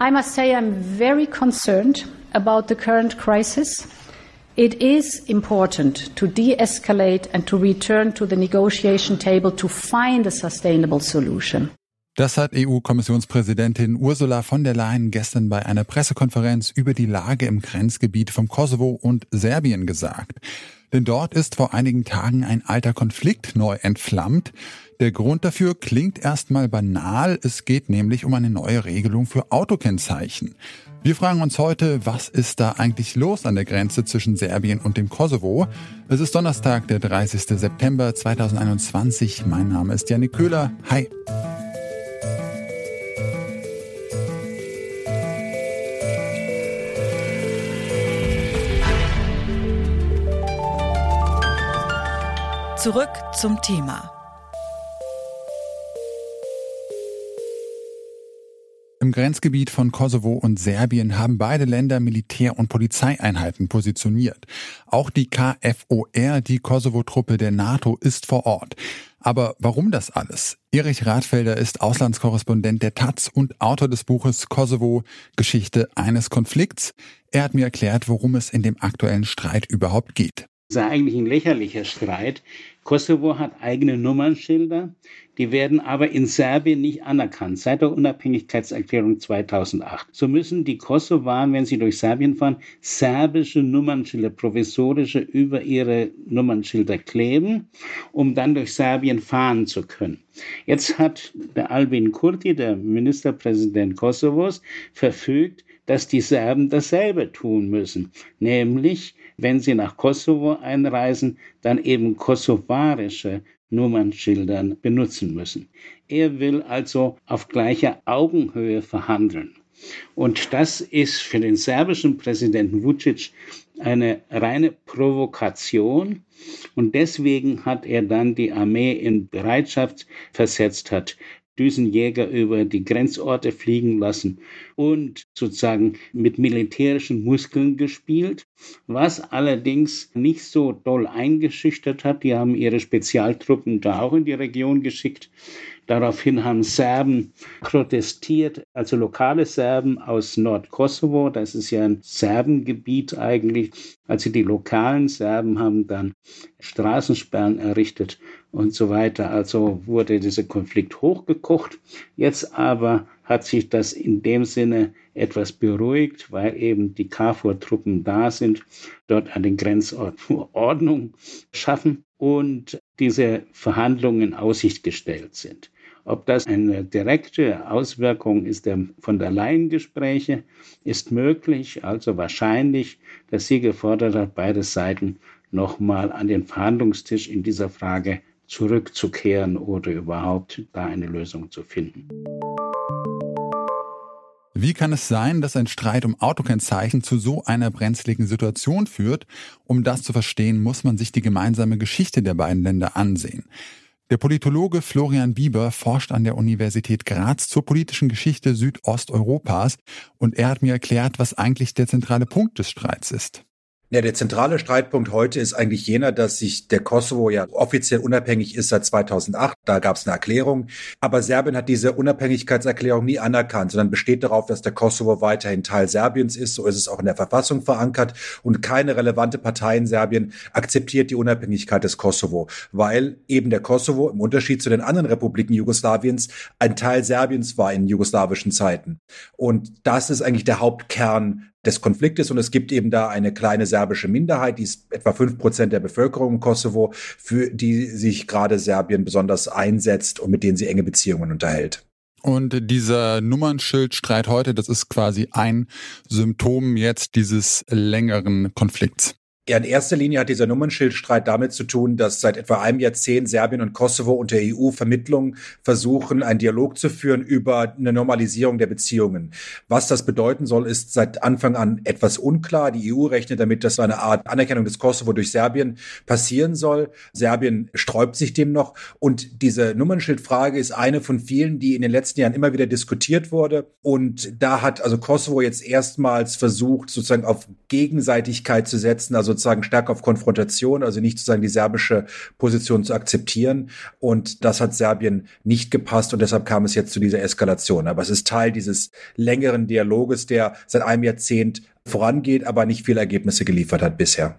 I must say I'm very concerned about the current crisis. It is important to de-escalate and to return to the negotiation table to find a sustainable solution. Das hat EU-Kommissionspräsidentin Ursula von der Leyen gestern bei einer Pressekonferenz über die Lage im Grenzgebiet vom Kosovo und Serbien gesagt. Denn dort ist vor einigen Tagen ein alter Konflikt neu entflammt. Der Grund dafür klingt erstmal banal. Es geht nämlich um eine neue Regelung für Autokennzeichen. Wir fragen uns heute, was ist da eigentlich los an der Grenze zwischen Serbien und dem Kosovo? Es ist Donnerstag, der 30. September 2021. Mein Name ist Janik Köhler. Hi. Zurück zum Thema. Im Grenzgebiet von Kosovo und Serbien haben beide Länder Militär- und Polizeieinheiten positioniert. Auch die KFOR, die Kosovo-Truppe der NATO, ist vor Ort. Aber warum das alles? Erich Radfelder ist Auslandskorrespondent der Taz und Autor des Buches Kosovo Geschichte eines Konflikts. Er hat mir erklärt, worum es in dem aktuellen Streit überhaupt geht. Das ist eigentlich ein lächerlicher Streit. Kosovo hat eigene Nummernschilder, die werden aber in Serbien nicht anerkannt, seit der Unabhängigkeitserklärung 2008. So müssen die Kosovaren, wenn sie durch Serbien fahren, serbische Nummernschilder, provisorische über ihre Nummernschilder kleben, um dann durch Serbien fahren zu können. Jetzt hat der Albin Kurti, der Ministerpräsident Kosovos, verfügt, dass die Serben dasselbe tun müssen, nämlich wenn sie nach Kosovo einreisen, dann eben kosovarische Nummernschildern benutzen müssen. Er will also auf gleicher Augenhöhe verhandeln. Und das ist für den serbischen Präsidenten Vucic eine reine Provokation. Und deswegen hat er dann die Armee in Bereitschaft versetzt, hat Düsenjäger über die Grenzorte fliegen lassen und sozusagen mit militärischen Muskeln gespielt, was allerdings nicht so doll eingeschüchtert hat. Die haben ihre Spezialtruppen da auch in die Region geschickt. Daraufhin haben Serben protestiert, also lokale Serben aus Nordkosovo, das ist ja ein Serbengebiet eigentlich. Also die lokalen Serben haben dann Straßensperren errichtet und so weiter. Also wurde dieser Konflikt hochgekocht. Jetzt aber hat sich das in dem Sinne etwas beruhigt, weil eben die KFOR-Truppen da sind, dort an den Grenzorten Ordnung schaffen und diese Verhandlungen in Aussicht gestellt sind. Ob das eine direkte Auswirkung ist der von der Laiengespräche, ist möglich, also wahrscheinlich, dass sie gefordert hat, beide Seiten nochmal an den Verhandlungstisch in dieser Frage zurückzukehren oder überhaupt da eine Lösung zu finden. Wie kann es sein, dass ein Streit um Autokennzeichen zu so einer brenzligen Situation führt? Um das zu verstehen, muss man sich die gemeinsame Geschichte der beiden Länder ansehen. Der Politologe Florian Bieber forscht an der Universität Graz zur politischen Geschichte Südosteuropas und er hat mir erklärt, was eigentlich der zentrale Punkt des Streits ist. Ja, der zentrale Streitpunkt heute ist eigentlich jener, dass sich der Kosovo ja offiziell unabhängig ist seit 2008. Da gab es eine Erklärung. Aber Serbien hat diese Unabhängigkeitserklärung nie anerkannt, sondern besteht darauf, dass der Kosovo weiterhin Teil Serbiens ist. So ist es auch in der Verfassung verankert. Und keine relevante Partei in Serbien akzeptiert die Unabhängigkeit des Kosovo, weil eben der Kosovo im Unterschied zu den anderen Republiken Jugoslawiens ein Teil Serbiens war in jugoslawischen Zeiten. Und das ist eigentlich der Hauptkern des Konfliktes und es gibt eben da eine kleine serbische Minderheit, die ist etwa fünf Prozent der Bevölkerung im Kosovo, für die sich gerade Serbien besonders einsetzt und mit denen sie enge Beziehungen unterhält. Und dieser Nummernschildstreit heute, das ist quasi ein Symptom jetzt dieses längeren Konflikts. Ja, in erster Linie hat dieser Nummernschildstreit damit zu tun, dass seit etwa einem Jahrzehnt Serbien und Kosovo unter EU-Vermittlung versuchen, einen Dialog zu führen über eine Normalisierung der Beziehungen. Was das bedeuten soll, ist seit Anfang an etwas unklar. Die EU rechnet damit, dass eine Art Anerkennung des Kosovo durch Serbien passieren soll. Serbien sträubt sich dem noch. Und diese Nummernschildfrage ist eine von vielen, die in den letzten Jahren immer wieder diskutiert wurde. Und da hat also Kosovo jetzt erstmals versucht, sozusagen auf Gegenseitigkeit zu setzen, also sozusagen stärker auf Konfrontation, also nicht sozusagen die serbische Position zu akzeptieren. Und das hat Serbien nicht gepasst und deshalb kam es jetzt zu dieser Eskalation. Aber es ist Teil dieses längeren Dialoges, der seit einem Jahrzehnt vorangeht, aber nicht viele Ergebnisse geliefert hat bisher.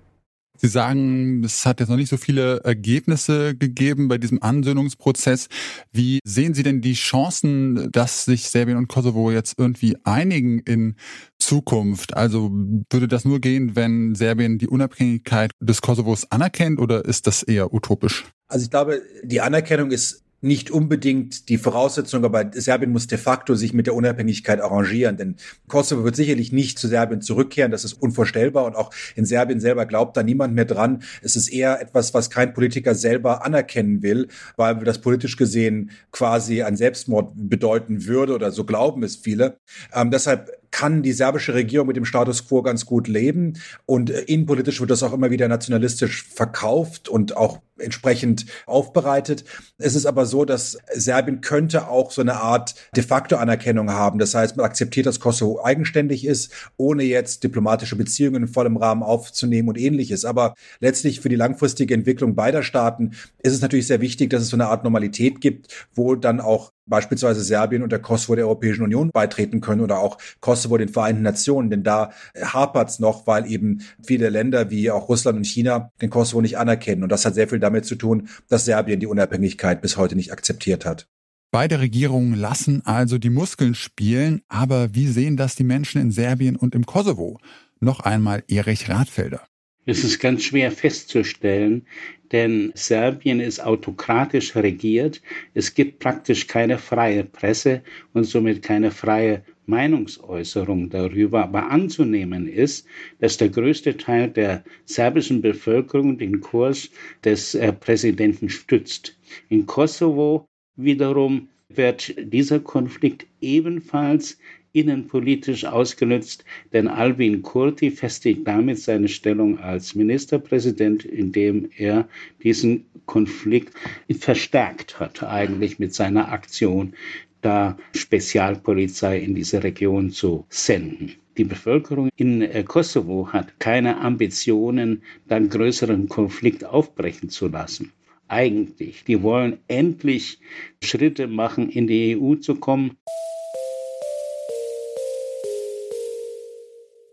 Sie sagen, es hat jetzt noch nicht so viele Ergebnisse gegeben bei diesem Ansöhnungsprozess. Wie sehen Sie denn die Chancen, dass sich Serbien und Kosovo jetzt irgendwie einigen in Zukunft? Also würde das nur gehen, wenn Serbien die Unabhängigkeit des Kosovos anerkennt oder ist das eher utopisch? Also ich glaube, die Anerkennung ist nicht unbedingt die Voraussetzung, aber Serbien muss de facto sich mit der Unabhängigkeit arrangieren, denn Kosovo wird sicherlich nicht zu Serbien zurückkehren, das ist unvorstellbar und auch in Serbien selber glaubt da niemand mehr dran. Es ist eher etwas, was kein Politiker selber anerkennen will, weil das politisch gesehen quasi ein Selbstmord bedeuten würde oder so glauben es viele. Ähm, deshalb kann die serbische Regierung mit dem Status quo ganz gut leben und äh, innenpolitisch wird das auch immer wieder nationalistisch verkauft und auch entsprechend aufbereitet. Es ist aber so, dass Serbien könnte auch so eine Art de facto Anerkennung haben. Das heißt, man akzeptiert, dass Kosovo eigenständig ist, ohne jetzt diplomatische Beziehungen in vollem Rahmen aufzunehmen und ähnliches. Aber letztlich für die langfristige Entwicklung beider Staaten ist es natürlich sehr wichtig, dass es so eine Art Normalität gibt, wo dann auch beispielsweise Serbien und der Kosovo der Europäischen Union beitreten können oder auch Kosovo den Vereinten Nationen, denn da hapert's noch, weil eben viele Länder wie auch Russland und China den Kosovo nicht anerkennen und das hat sehr viel damit zu tun, dass Serbien die Unabhängigkeit bis heute nicht akzeptiert hat. Beide Regierungen lassen also die Muskeln spielen, aber wie sehen das die Menschen in Serbien und im Kosovo? Noch einmal Erich Radfelder. Es ist ganz schwer festzustellen, denn Serbien ist autokratisch regiert. Es gibt praktisch keine freie Presse und somit keine freie Meinungsäußerung darüber. Aber anzunehmen ist, dass der größte Teil der serbischen Bevölkerung den Kurs des äh, Präsidenten stützt. In Kosovo wiederum wird dieser Konflikt ebenfalls innenpolitisch ausgenutzt, denn Albin Kurti festigt damit seine Stellung als Ministerpräsident, indem er diesen Konflikt verstärkt hat, eigentlich mit seiner Aktion, da Spezialpolizei in diese Region zu senden. Die Bevölkerung in äh, Kosovo hat keine Ambitionen, dann größeren Konflikt aufbrechen zu lassen eigentlich. Die wollen endlich Schritte machen, in die EU zu kommen.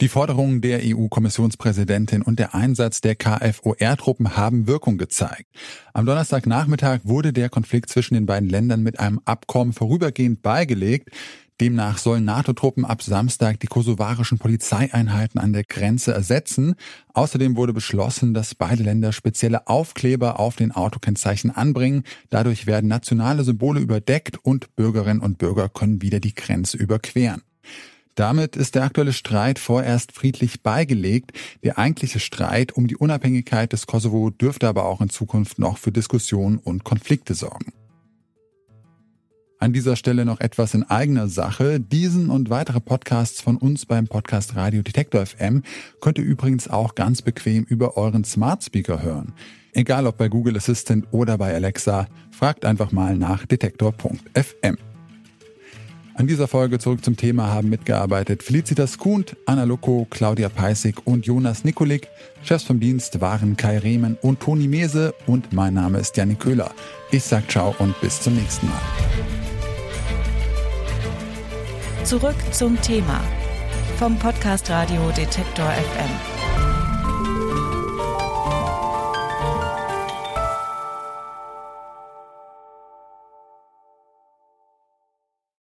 Die Forderungen der EU-Kommissionspräsidentin und der Einsatz der KFOR-Truppen haben Wirkung gezeigt. Am Donnerstagnachmittag wurde der Konflikt zwischen den beiden Ländern mit einem Abkommen vorübergehend beigelegt. Demnach sollen NATO-Truppen ab Samstag die kosovarischen Polizeieinheiten an der Grenze ersetzen. Außerdem wurde beschlossen, dass beide Länder spezielle Aufkleber auf den Autokennzeichen anbringen. Dadurch werden nationale Symbole überdeckt und Bürgerinnen und Bürger können wieder die Grenze überqueren. Damit ist der aktuelle Streit vorerst friedlich beigelegt. Der eigentliche Streit um die Unabhängigkeit des Kosovo dürfte aber auch in Zukunft noch für Diskussionen und Konflikte sorgen. An dieser Stelle noch etwas in eigener Sache. Diesen und weitere Podcasts von uns beim Podcast Radio Detektor FM könnt ihr übrigens auch ganz bequem über euren Smart Speaker hören. Egal ob bei Google Assistant oder bei Alexa, fragt einfach mal nach detektor.fm. An dieser Folge zurück zum Thema haben mitgearbeitet Felicitas Kuhnt, Anna Loko, Claudia Peissig und Jonas Nikolik. Chefs vom Dienst waren Kai Rehmann und Toni Mese und mein Name ist Janik Köhler. Ich sag ciao und bis zum nächsten Mal. Zurück zum Thema vom Podcast Radio Detektor FM.